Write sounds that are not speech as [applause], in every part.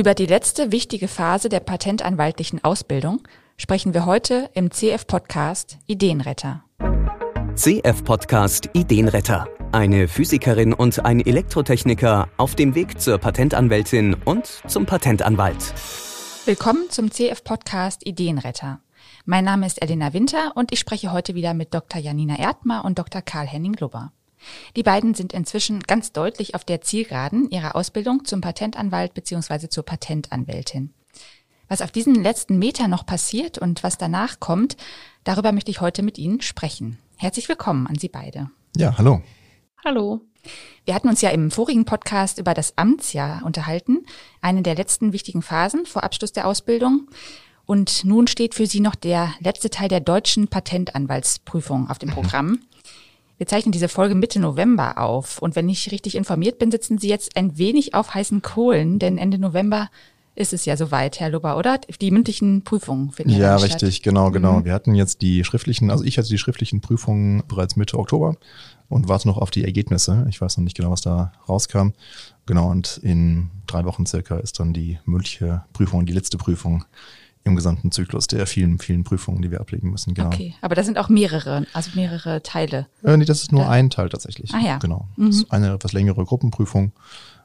Über die letzte wichtige Phase der patentanwaltlichen Ausbildung sprechen wir heute im CF-Podcast Ideenretter. CF-Podcast Ideenretter. Eine Physikerin und ein Elektrotechniker auf dem Weg zur Patentanwältin und zum Patentanwalt. Willkommen zum CF-Podcast Ideenretter. Mein Name ist Elena Winter und ich spreche heute wieder mit Dr. Janina Erdmer und Dr. Karl-Henning Lubber. Die beiden sind inzwischen ganz deutlich auf der Zielgeraden ihrer Ausbildung zum Patentanwalt bzw. zur Patentanwältin. Was auf diesen letzten Meter noch passiert und was danach kommt, darüber möchte ich heute mit Ihnen sprechen. Herzlich willkommen an Sie beide. Ja, hallo. Hallo. Wir hatten uns ja im vorigen Podcast über das Amtsjahr unterhalten, eine der letzten wichtigen Phasen vor Abschluss der Ausbildung. Und nun steht für Sie noch der letzte Teil der deutschen Patentanwaltsprüfung auf dem mhm. Programm. Wir zeichnen diese Folge Mitte November auf. Und wenn ich richtig informiert bin, sitzen Sie jetzt ein wenig auf heißen Kohlen, denn Ende November ist es ja soweit, Herr Lubber, oder? Die mündlichen Prüfungen finden ja, ja richtig, statt. genau, genau. Mhm. Wir hatten jetzt die schriftlichen, also ich hatte die schriftlichen Prüfungen bereits Mitte Oktober und warte noch auf die Ergebnisse. Ich weiß noch nicht genau, was da rauskam. Genau, und in drei Wochen circa ist dann die mündliche Prüfung, die letzte Prüfung im gesamten Zyklus der vielen, vielen Prüfungen, die wir ablegen müssen. Genau. Okay, aber das sind auch mehrere, also mehrere Teile. Äh, nee, das ist nur ja. ein Teil tatsächlich. Ah ja. Genau. Mhm. Das ist eine etwas längere Gruppenprüfung,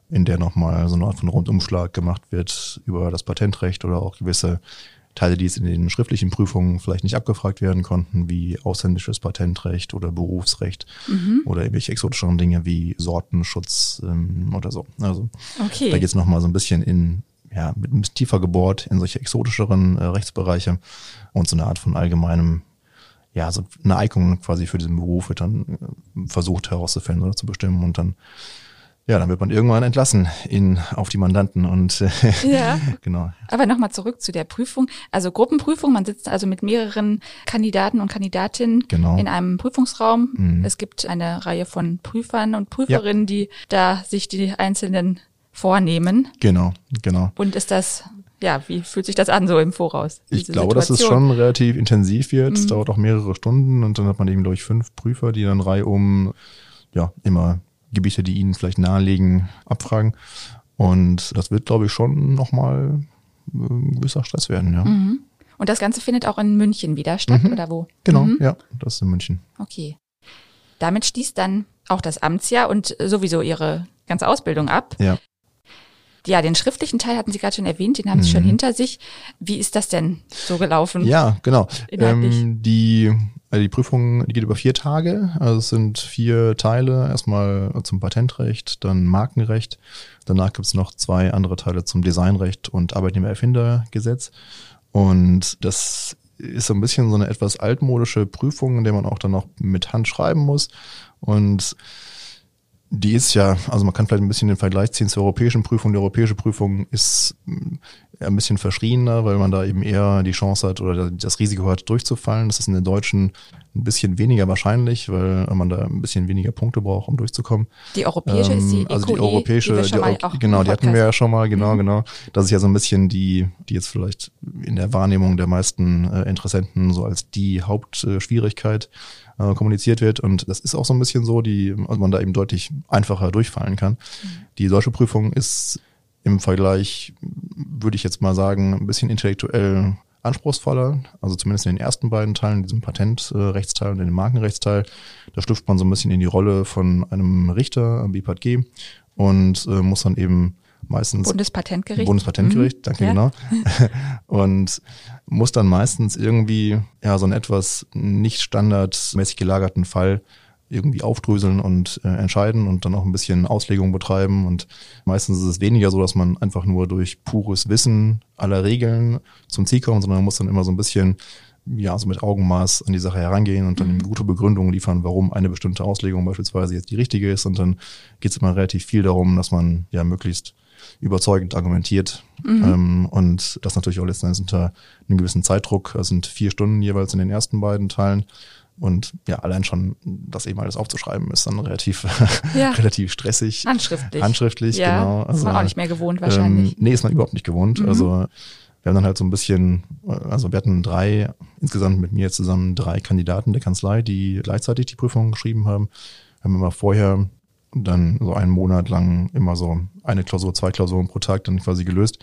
in der nochmal so eine Art von Rundumschlag gemacht wird über das Patentrecht oder auch gewisse Teile, die es in den schriftlichen Prüfungen vielleicht nicht abgefragt werden konnten, wie ausländisches Patentrecht oder Berufsrecht mhm. oder irgendwelche exotischeren Dinge wie Sortenschutz ähm, oder so. Also okay. da geht es nochmal so ein bisschen in ja, mit ein bisschen tiefer gebohrt in solche exotischeren äh, Rechtsbereiche und so eine Art von allgemeinem, ja, so eine Eignung quasi für diesen Beruf wird dann äh, versucht herauszufinden oder zu bestimmen und dann ja, dann wird man irgendwann entlassen in, auf die Mandanten und äh, ja. [laughs] genau. Aber nochmal zurück zu der Prüfung. Also Gruppenprüfung, man sitzt also mit mehreren Kandidaten und Kandidatinnen genau. in einem Prüfungsraum. Mhm. Es gibt eine Reihe von Prüfern und Prüferinnen, ja. die da sich die einzelnen vornehmen. Genau, genau. Und ist das, ja, wie fühlt sich das an so im Voraus? Ich glaube, Situation? dass es schon relativ intensiv wird. Es mhm. dauert auch mehrere Stunden und dann hat man eben, glaube ich, fünf Prüfer, die dann reihum, ja, immer Gebiete, die ihnen vielleicht nahelegen, abfragen. Und das wird, glaube ich, schon nochmal ein gewisser Stress werden, ja. Mhm. Und das Ganze findet auch in München wieder statt, mhm. oder wo? Genau, mhm. ja, das ist in München. Okay. Damit schließt dann auch das Amtsjahr und sowieso Ihre ganze Ausbildung ab. Ja. Ja, den schriftlichen Teil hatten Sie gerade schon erwähnt, den haben Sie schon mhm. hinter sich. Wie ist das denn so gelaufen? Ja, genau. Ähm, die, also die Prüfung die geht über vier Tage. Also es sind vier Teile. Erstmal zum Patentrecht, dann Markenrecht. Danach gibt es noch zwei andere Teile zum Designrecht und Arbeitnehmererfindergesetz. Und das ist so ein bisschen so eine etwas altmodische Prüfung, in der man auch dann noch mit Hand schreiben muss. Und die ist ja, also man kann vielleicht ein bisschen den Vergleich ziehen zur europäischen Prüfung. Die europäische Prüfung ist ein bisschen verschriebener, weil man da eben eher die Chance hat oder das Risiko hat, durchzufallen. Das ist in der deutschen ein bisschen weniger wahrscheinlich, weil man da ein bisschen weniger Punkte braucht, um durchzukommen. Die europäische ähm, ist die EQE, Also die europäische, die, die genau, die hatten wir ja schon mal, genau, mhm. genau. Das ist ja so ein bisschen die, die jetzt vielleicht in der Wahrnehmung der meisten äh, Interessenten so als die Hauptschwierigkeit äh, kommuniziert wird. Und das ist auch so ein bisschen so, die, also man da eben deutlich einfacher durchfallen kann. Mhm. Die deutsche Prüfung ist im Vergleich, würde ich jetzt mal sagen, ein bisschen intellektuell anspruchsvoller, also zumindest in den ersten beiden Teilen, diesem Patentrechtsteil und in dem Markenrechtsteil. Da schlüpft man so ein bisschen in die Rolle von einem Richter am BPATG und äh, muss dann eben meistens Bundespatentgericht. Bundespatentgericht, mhm. danke, ja. genau. [laughs] und muss dann meistens irgendwie ja so einen etwas nicht standardmäßig gelagerten Fall irgendwie aufdröseln und äh, entscheiden und dann auch ein bisschen Auslegung betreiben. Und meistens ist es weniger so, dass man einfach nur durch pures Wissen aller Regeln zum Ziel kommt, sondern man muss dann immer so ein bisschen ja, so mit Augenmaß an die Sache herangehen und dann mhm. gute Begründungen liefern, warum eine bestimmte Auslegung beispielsweise jetzt die richtige ist. Und dann geht es immer relativ viel darum, dass man ja möglichst überzeugend argumentiert. Mhm. Ähm, und das natürlich auch letztendlich unter einem gewissen Zeitdruck. Das sind vier Stunden jeweils in den ersten beiden Teilen. Und ja, allein schon das eben alles aufzuschreiben, ist dann relativ, [laughs] ja. [laughs] relativ stressig. Handschriftlich. Handschriftlich, ja, genau. Also, ist man auch nicht mehr gewohnt wahrscheinlich. Ähm, nee, ist man überhaupt nicht gewohnt. Mhm. Also wir haben dann halt so ein bisschen, also wir hatten drei, insgesamt mit mir zusammen drei Kandidaten der Kanzlei, die gleichzeitig die Prüfung geschrieben haben. Wir haben immer vorher dann so einen Monat lang immer so eine Klausur, zwei Klausuren pro Tag dann quasi gelöst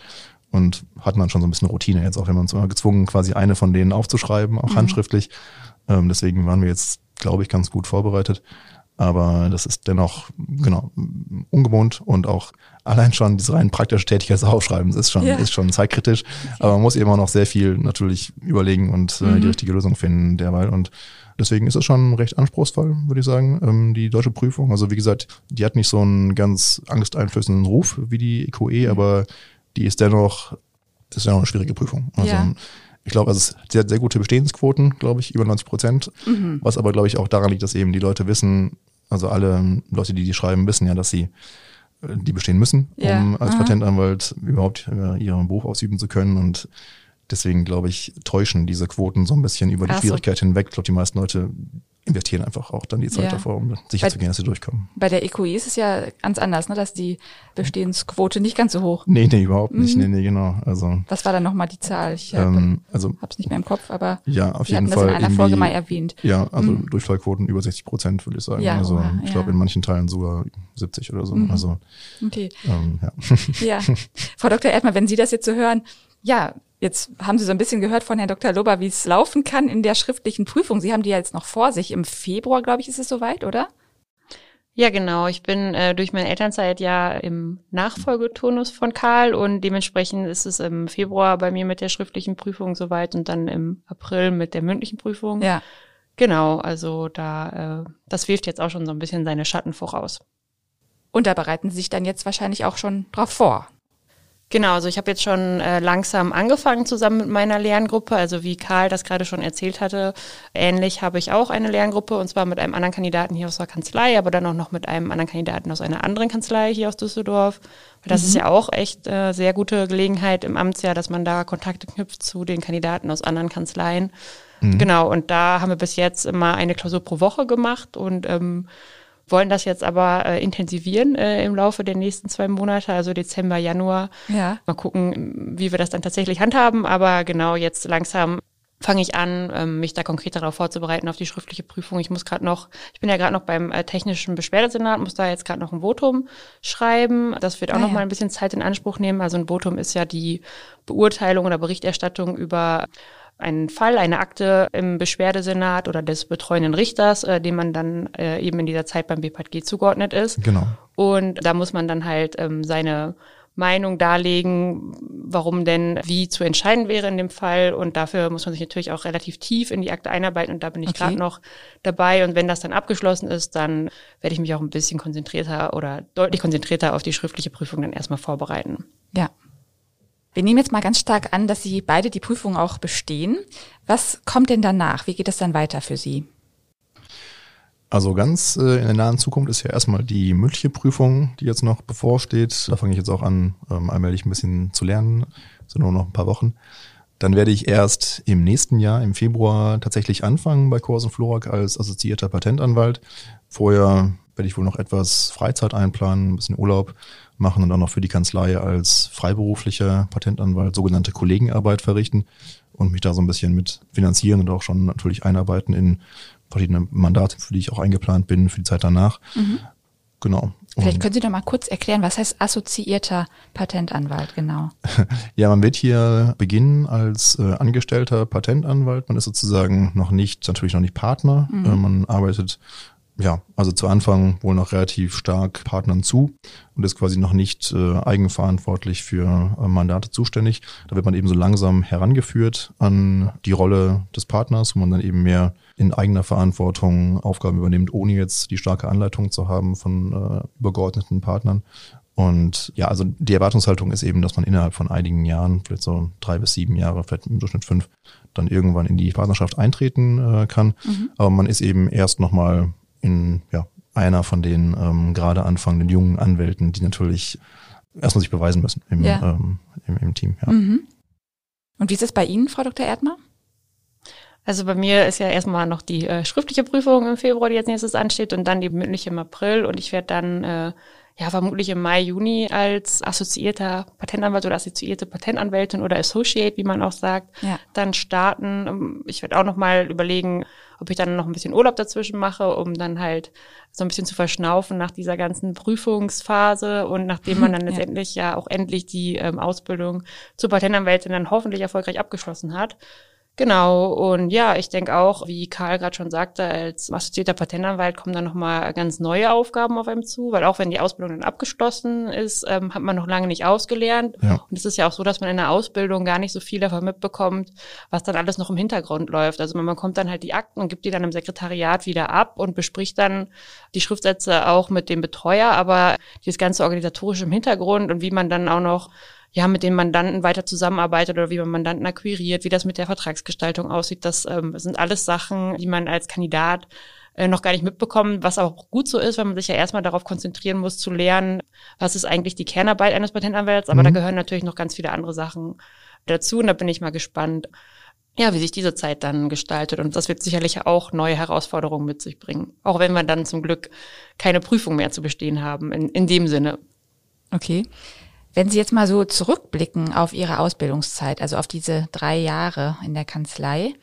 und hatten dann schon so ein bisschen Routine jetzt, auch wenn man uns immer gezwungen, quasi eine von denen aufzuschreiben, auch mhm. handschriftlich. Ähm, deswegen waren wir jetzt, glaube ich, ganz gut vorbereitet. Aber das ist dennoch, genau, ungewohnt und auch [laughs] allein schon diese rein praktische Tätigkeit des Aufschreibens ist schon, ja. ist schon zeitkritisch. Okay. Aber man muss eben auch noch sehr viel natürlich überlegen und äh, mhm. die richtige Lösung finden derweil. Und deswegen ist es schon recht anspruchsvoll, würde ich sagen, ähm, die deutsche Prüfung. Also wie gesagt, die hat nicht so einen ganz angsteinflößenden Ruf wie die EQE, mhm. aber die ist dennoch, ist ja noch eine schwierige Prüfung. Also ja. Ich glaube, es ist sehr, sehr gute Bestehensquoten, glaube ich, über 90 Prozent. Mhm. Was aber, glaube ich, auch daran liegt, dass eben die Leute wissen, also alle Leute, die die schreiben, wissen ja, dass sie äh, die bestehen müssen, ja. um als Aha. Patentanwalt überhaupt äh, ihren Beruf ausüben zu können. Und deswegen, glaube ich, täuschen diese Quoten so ein bisschen über die Ach Schwierigkeit so. hinweg. Ich glaube, die meisten Leute investieren einfach auch dann die Zeit ja. davor, um sicher bei, zu gehen, dass sie durchkommen. Bei der EQI ist es ja ganz anders, ne, dass die Bestehensquote nicht ganz so hoch. Nee, nee, überhaupt nicht. Mhm. Nee, nee, genau. Also, Was war dann nochmal die Zahl? Ich hab, ähm, also, hab's nicht mehr im Kopf, aber ja, auf jeden Fall das in einer Folge mal erwähnt. Ja, also mhm. Durchfallquoten über 60 Prozent, würde ich sagen. Ja, also oha, ich glaube in manchen Teilen sogar 70 oder so. Mhm. Also okay. Ähm, ja. ja. [laughs] Frau Dr. Erdmann, wenn Sie das jetzt so hören, ja, Jetzt haben Sie so ein bisschen gehört von Herrn Dr. Lober, wie es laufen kann in der schriftlichen Prüfung. Sie haben die ja jetzt noch vor sich. Im Februar, glaube ich, ist es soweit, oder? Ja, genau. Ich bin äh, durch meine Elternzeit ja im Nachfolgeturnus von Karl und dementsprechend ist es im Februar bei mir mit der schriftlichen Prüfung soweit und dann im April mit der mündlichen Prüfung. Ja. Genau, also da, äh, das wirft jetzt auch schon so ein bisschen seine Schatten voraus. Und da bereiten Sie sich dann jetzt wahrscheinlich auch schon drauf vor. Genau, also ich habe jetzt schon äh, langsam angefangen zusammen mit meiner Lerngruppe. Also wie Karl das gerade schon erzählt hatte, ähnlich habe ich auch eine Lerngruppe und zwar mit einem anderen Kandidaten hier aus der Kanzlei, aber dann auch noch mit einem anderen Kandidaten aus einer anderen Kanzlei hier aus Düsseldorf. Das mhm. ist ja auch echt äh, sehr gute Gelegenheit im Amtsjahr, dass man da Kontakte knüpft zu den Kandidaten aus anderen Kanzleien. Mhm. Genau, und da haben wir bis jetzt immer eine Klausur pro Woche gemacht und ähm, wollen das jetzt aber äh, intensivieren äh, im Laufe der nächsten zwei Monate, also Dezember, Januar. Ja. Mal gucken, wie wir das dann tatsächlich handhaben. Aber genau jetzt langsam fange ich an, ähm, mich da konkret darauf vorzubereiten, auf die schriftliche Prüfung. Ich muss gerade noch, ich bin ja gerade noch beim äh, technischen Beschwerdesenat, muss da jetzt gerade noch ein Votum schreiben. Das wird auch ah, noch mal ein bisschen Zeit in Anspruch nehmen. Also ein Votum ist ja die Beurteilung oder Berichterstattung über einen Fall, eine Akte im Beschwerdesenat oder des betreuenden Richters, äh, dem man dann äh, eben in dieser Zeit beim BPG zugeordnet ist. Genau. Und da muss man dann halt ähm, seine Meinung darlegen, warum denn wie zu entscheiden wäre in dem Fall. Und dafür muss man sich natürlich auch relativ tief in die Akte einarbeiten. Und da bin ich okay. gerade noch dabei. Und wenn das dann abgeschlossen ist, dann werde ich mich auch ein bisschen konzentrierter oder deutlich konzentrierter auf die schriftliche Prüfung dann erstmal vorbereiten. Ja, wir nehmen jetzt mal ganz stark an, dass Sie beide die Prüfung auch bestehen. Was kommt denn danach? Wie geht es dann weiter für Sie? Also ganz äh, in der nahen Zukunft ist ja erstmal die mündliche Prüfung, die jetzt noch bevorsteht. Da fange ich jetzt auch an, ähm, allmählich ein bisschen zu lernen. So nur noch ein paar Wochen. Dann werde ich erst im nächsten Jahr, im Februar, tatsächlich anfangen bei Corsen Florak als assoziierter Patentanwalt. Vorher werde ich wohl noch etwas Freizeit einplanen, ein bisschen Urlaub machen und auch noch für die Kanzlei als freiberuflicher Patentanwalt sogenannte Kollegenarbeit verrichten und mich da so ein bisschen mit finanzieren und auch schon natürlich einarbeiten in verschiedene Mandate, für die ich auch eingeplant bin für die Zeit danach. Mhm. Genau. Vielleicht können Sie doch mal kurz erklären, was heißt assoziierter Patentanwalt genau? [laughs] ja, man wird hier beginnen als äh, angestellter Patentanwalt. Man ist sozusagen noch nicht, natürlich noch nicht Partner. Mhm. Äh, man arbeitet ja, also zu Anfang wohl noch relativ stark Partnern zu und ist quasi noch nicht äh, eigenverantwortlich für äh, Mandate zuständig. Da wird man eben so langsam herangeführt an die Rolle des Partners, wo man dann eben mehr in eigener Verantwortung Aufgaben übernimmt, ohne jetzt die starke Anleitung zu haben von äh, übergeordneten Partnern. Und ja, also die Erwartungshaltung ist eben, dass man innerhalb von einigen Jahren, vielleicht so drei bis sieben Jahre, vielleicht im Durchschnitt fünf, dann irgendwann in die Partnerschaft eintreten äh, kann. Mhm. Aber man ist eben erst nochmal in ja, einer von den ähm, gerade anfangenden jungen Anwälten, die natürlich erstmal sich beweisen müssen im, ja. ähm, im, im, Team. Ja. Mhm. Und wie ist es bei Ihnen, Frau Dr. Erdmer? Also bei mir ist ja erstmal noch die äh, schriftliche Prüfung im Februar, die jetzt nächstes ansteht, und dann die mündliche im April. Und ich werde dann äh, ja, vermutlich im Mai, Juni als assoziierter Patentanwalt oder assoziierte Patentanwältin oder Associate, wie man auch sagt, ja. dann starten. Ähm, ich werde auch noch mal überlegen, ob ich dann noch ein bisschen Urlaub dazwischen mache, um dann halt so ein bisschen zu verschnaufen nach dieser ganzen Prüfungsphase und nachdem man dann [laughs] ja. letztendlich ja auch endlich die ähm, Ausbildung zur Patentanwältin dann hoffentlich erfolgreich abgeschlossen hat. Genau, und ja, ich denke auch, wie Karl gerade schon sagte, als assoziierter Patentanwalt kommen dann nochmal ganz neue Aufgaben auf einem zu, weil auch wenn die Ausbildung dann abgeschlossen ist, ähm, hat man noch lange nicht ausgelernt. Ja. Und es ist ja auch so, dass man in der Ausbildung gar nicht so viel davon mitbekommt, was dann alles noch im Hintergrund läuft. Also man bekommt dann halt die Akten und gibt die dann im Sekretariat wieder ab und bespricht dann die Schriftsätze auch mit dem Betreuer, aber dieses ganze organisatorische im Hintergrund und wie man dann auch noch ja, mit den Mandanten weiter zusammenarbeitet oder wie man Mandanten akquiriert, wie das mit der Vertragsgestaltung aussieht. Das ähm, sind alles Sachen, die man als Kandidat äh, noch gar nicht mitbekommt, was auch gut so ist, weil man sich ja erstmal darauf konzentrieren muss, zu lernen, was ist eigentlich die Kernarbeit eines Patentanwalts. Aber mhm. da gehören natürlich noch ganz viele andere Sachen dazu und da bin ich mal gespannt, ja, wie sich diese Zeit dann gestaltet. Und das wird sicherlich auch neue Herausforderungen mit sich bringen. Auch wenn wir dann zum Glück keine Prüfung mehr zu bestehen haben, in, in dem Sinne. Okay. Wenn Sie jetzt mal so zurückblicken auf Ihre Ausbildungszeit, also auf diese drei Jahre in der Kanzlei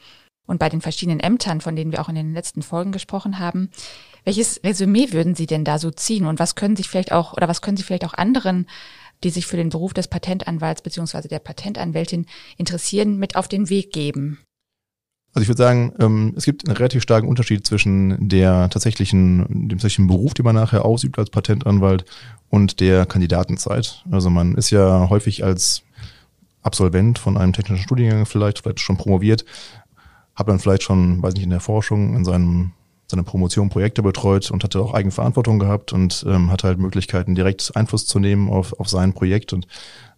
und bei den verschiedenen Ämtern, von denen wir auch in den letzten Folgen gesprochen haben, welches Resümee würden Sie denn da so ziehen und was können sich vielleicht auch oder was können Sie vielleicht auch anderen, die sich für den Beruf des Patentanwalts beziehungsweise der Patentanwältin interessieren, mit auf den Weg geben? Also ich würde sagen, ähm, es gibt einen relativ starken Unterschied zwischen der tatsächlichen, dem tatsächlichen Beruf, den man nachher ausübt als Patentanwalt und der Kandidatenzeit. Also man ist ja häufig als Absolvent von einem technischen Studiengang vielleicht, vielleicht schon promoviert, hat dann vielleicht schon, weiß nicht, in der Forschung, in seinem seine Promotion Projekte betreut und hatte auch Eigenverantwortung gehabt und ähm, hatte halt Möglichkeiten, direkt Einfluss zu nehmen auf, auf sein Projekt und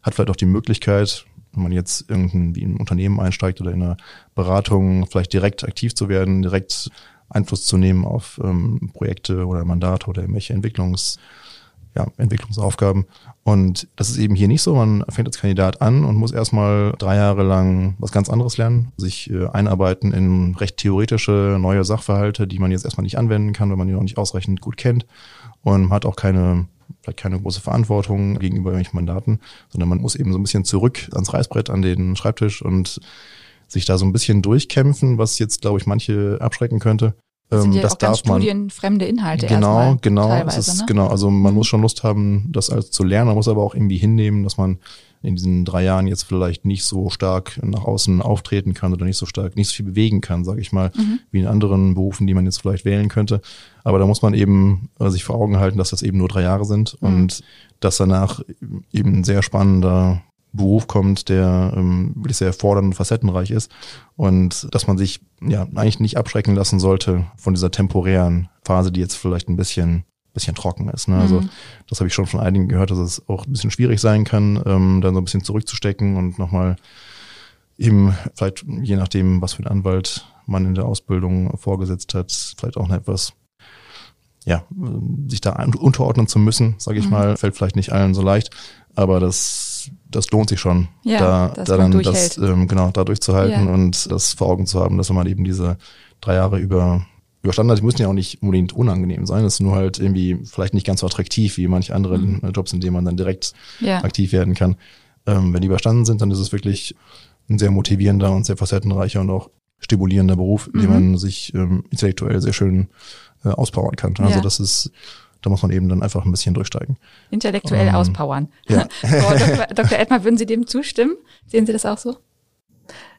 hat vielleicht auch die Möglichkeit, wenn man jetzt irgendwie in ein Unternehmen einsteigt oder in einer Beratung, vielleicht direkt aktiv zu werden, direkt Einfluss zu nehmen auf ähm, Projekte oder Mandate oder irgendwelche Entwicklungs- ja, Entwicklungsaufgaben. Und das ist eben hier nicht so. Man fängt als Kandidat an und muss erstmal drei Jahre lang was ganz anderes lernen, sich äh, einarbeiten in recht theoretische neue Sachverhalte, die man jetzt erstmal nicht anwenden kann, wenn man die noch nicht ausreichend gut kennt. Und hat auch keine, vielleicht keine große Verantwortung gegenüber irgendwelchen Mandaten, sondern man muss eben so ein bisschen zurück ans Reißbrett, an den Schreibtisch und sich da so ein bisschen durchkämpfen, was jetzt, glaube ich, manche abschrecken könnte. Das sind ähm, ja das auch ganz studienfremde Inhalte Genau, erstmal, genau. Ist, ne? Genau, also man muss schon Lust haben, das alles zu lernen. Man muss aber auch irgendwie hinnehmen, dass man in diesen drei Jahren jetzt vielleicht nicht so stark nach außen auftreten kann oder nicht so stark, nicht so viel bewegen kann, sage ich mal, mhm. wie in anderen Berufen, die man jetzt vielleicht wählen könnte. Aber da muss man eben äh, sich vor Augen halten, dass das eben nur drei Jahre sind mhm. und dass danach eben ein sehr spannender Beruf kommt, der ähm, wirklich sehr fordernd und facettenreich ist und dass man sich ja eigentlich nicht abschrecken lassen sollte von dieser temporären Phase, die jetzt vielleicht ein bisschen bisschen trocken ist. Ne? Also mhm. das habe ich schon von einigen gehört, dass es auch ein bisschen schwierig sein kann, ähm, dann so ein bisschen zurückzustecken und nochmal eben vielleicht je nachdem, was für einen Anwalt man in der Ausbildung vorgesetzt hat, vielleicht auch etwas ja, sich da unterordnen zu müssen, sage ich mhm. mal, fällt vielleicht nicht allen so leicht, aber das das lohnt sich schon, ja, da, da dann das ähm, genau da durchzuhalten ja. und das vor Augen zu haben, dass man eben diese drei Jahre über überstanden hat. Die müssen ja auch nicht unbedingt unangenehm sein. Das ist nur halt irgendwie vielleicht nicht ganz so attraktiv wie manche andere mhm. Jobs, in denen man dann direkt ja. aktiv werden kann. Ähm, wenn die überstanden sind, dann ist es wirklich ein sehr motivierender und sehr facettenreicher und auch stimulierender Beruf, in dem mhm. man sich ähm, intellektuell sehr schön äh, auspowern kann. Also das ist da muss man eben dann einfach ein bisschen durchsteigen. Intellektuell ähm, auspowern. Ja. Frau Dr. Dr. Edmar, würden Sie dem zustimmen? Sehen Sie das auch so?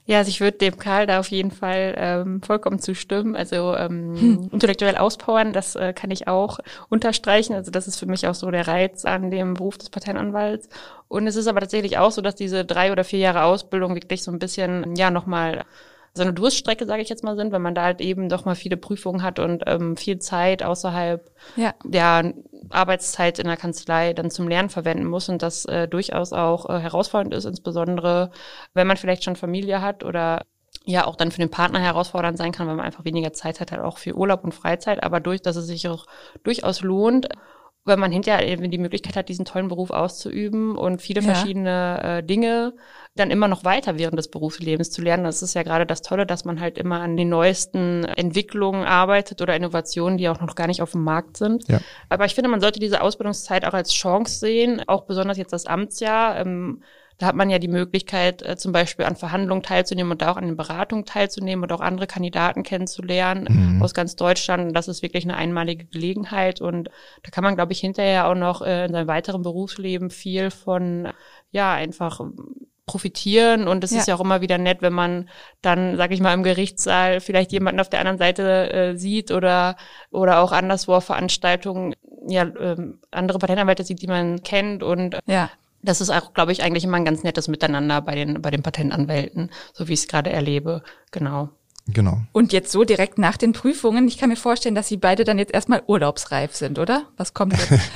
Ja, also ich würde dem Karl da auf jeden Fall ähm, vollkommen zustimmen. Also ähm, hm. intellektuell auspowern, das äh, kann ich auch unterstreichen. Also das ist für mich auch so der Reiz an dem Beruf des Patentanwalts. Und es ist aber tatsächlich auch so, dass diese drei oder vier Jahre Ausbildung wirklich so ein bisschen, ja, nochmal so eine Durststrecke, sage ich jetzt mal, sind, wenn man da halt eben doch mal viele Prüfungen hat und ähm, viel Zeit außerhalb ja. der Arbeitszeit in der Kanzlei dann zum Lernen verwenden muss und das äh, durchaus auch äh, herausfordernd ist, insbesondere wenn man vielleicht schon Familie hat oder ja auch dann für den Partner herausfordernd sein kann, weil man einfach weniger Zeit hat, halt auch für Urlaub und Freizeit, aber durch, dass es sich auch durchaus lohnt weil man hinterher eben die Möglichkeit hat, diesen tollen Beruf auszuüben und viele Ja. verschiedene äh, Dinge dann immer noch weiter während des Berufslebens zu lernen. Das ist ja gerade das Tolle, dass man halt immer an den neuesten Entwicklungen arbeitet oder Innovationen, die auch noch gar nicht auf dem Markt sind. Ja. Aber ich finde, man sollte diese Ausbildungszeit auch als Chance sehen, auch besonders jetzt das Amtsjahr. Ähm, da hat man ja die Möglichkeit, äh, zum Beispiel an Verhandlungen teilzunehmen und auch an den Beratungen teilzunehmen und auch andere Kandidaten kennenzulernen aus ganz Deutschland. Und das ist wirklich eine einmalige Gelegenheit. Und da kann man, glaube ich, hinterher auch noch äh, in seinem weiteren Berufsleben viel von, ja, einfach profitieren und es Ja. ist ja auch immer wieder nett, wenn man dann, sag ich mal, im Gerichtssaal vielleicht jemanden auf der anderen Seite äh, sieht oder oder auch anderswo auf Veranstaltungen ja ähm, andere Patentanwälte sieht, die man kennt und Ja. Das ist auch, glaube ich, eigentlich immer ein ganz nettes Miteinander bei den bei den Patentanwälten, so wie ich es gerade erlebe. Genau. Genau. Und jetzt so direkt nach den Prüfungen, ich kann mir vorstellen, dass Sie beide dann jetzt erstmal urlaubsreif sind, oder? Was kommt jetzt? [laughs]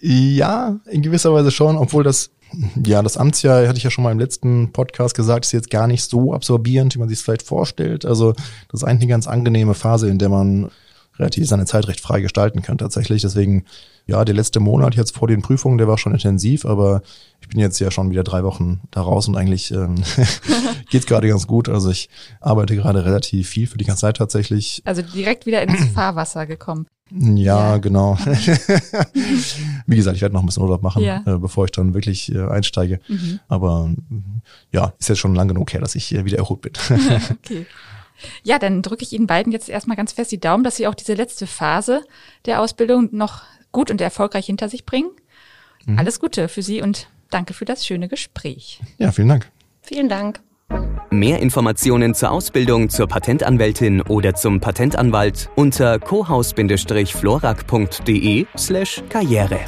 Ja, in gewisser Weise schon, obwohl das, ja, das Amtsjahr, hatte ich ja schon mal im letzten Podcast gesagt, ist jetzt gar nicht so absorbierend, wie man sich es vielleicht vorstellt. Also das ist eigentlich eine ganz angenehme Phase, in der man relativ seine Zeit recht frei gestalten kann tatsächlich. Deswegen, ja, der letzte Monat jetzt vor den Prüfungen, der war schon intensiv, aber ich bin jetzt ja schon wieder drei Wochen da raus und eigentlich ähm, [laughs] geht's gerade ganz gut. Also ich arbeite gerade relativ viel für die ganze Zeit tatsächlich. Also direkt wieder ins [clears throat] Fahrwasser gekommen. Ja, Ja. genau. [laughs] Wie gesagt, ich werde noch ein bisschen Urlaub machen, Ja. Mhm. äh, bevor ich dann wirklich äh, einsteige. Aber mm, ja, ist jetzt schon lang genug her, dass ich äh, wieder erholt bin. [laughs] Okay. Ja, dann drücke ich Ihnen beiden jetzt erstmal ganz fest die Daumen, dass Sie auch diese letzte Phase der Ausbildung noch gut und erfolgreich hinter sich bringen. Alles Gute für Sie und danke für das schöne Gespräch. ja, vielen Dank. Vielen Dank. Mehr Informationen zur Ausbildung zur Patentanwältin oder zum Patentanwalt unter cohaus-florak.de slash karriere.